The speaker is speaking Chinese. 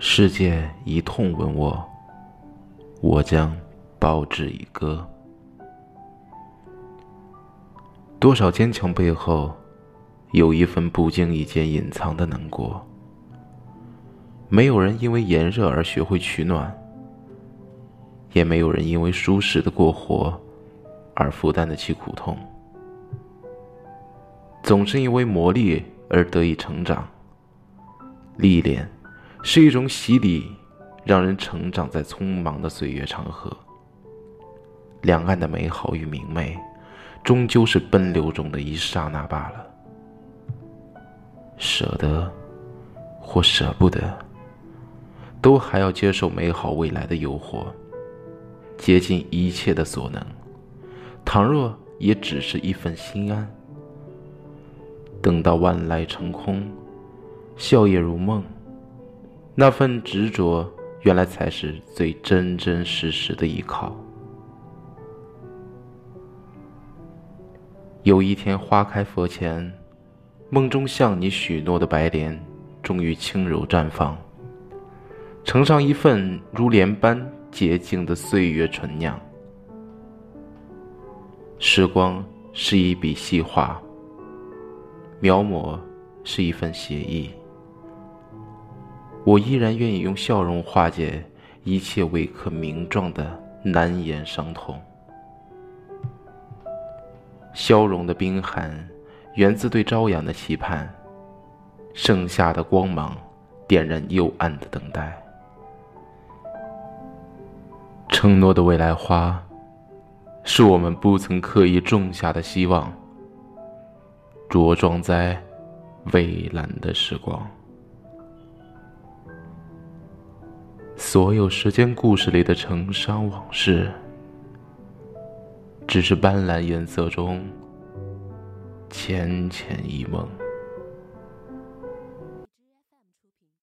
世界以痛吻我，我将报之以歌。多少坚强背后，有一份不经意间隐藏的难过。没有人因为炎热而学会取暖，也没有人因为舒适的过活而负担得起苦痛。总是因为磨砺而得以成长，历练。是一种洗礼，让人成长在匆忙的岁月长河。两岸的美好与明媚，终究是奔流中的一刹那罢了。舍得，或舍不得，都还要接受美好未来的诱惑，竭尽一切的所能。倘若也只是一份心安，等到万籁成空，笑靥如梦。那份执着，原来才是最真真实实的依靠。有一天，花开佛前，梦中向你许诺的白莲，终于轻柔绽放，呈上一份如莲般洁净的岁月醇酿。时光是一笔细画，描摹是一份写意。我依然愿意用笑容化解一切未可名状的难言伤痛。消融的冰寒，源自对朝阳的期盼；盛夏的光芒，点燃幽暗的等待。承诺的未来花，是我们不曾刻意种下的希望，茁壮在蔚蓝的时光。所有时间故事里的成伤往事，只是斑斓颜色中浅浅一梦。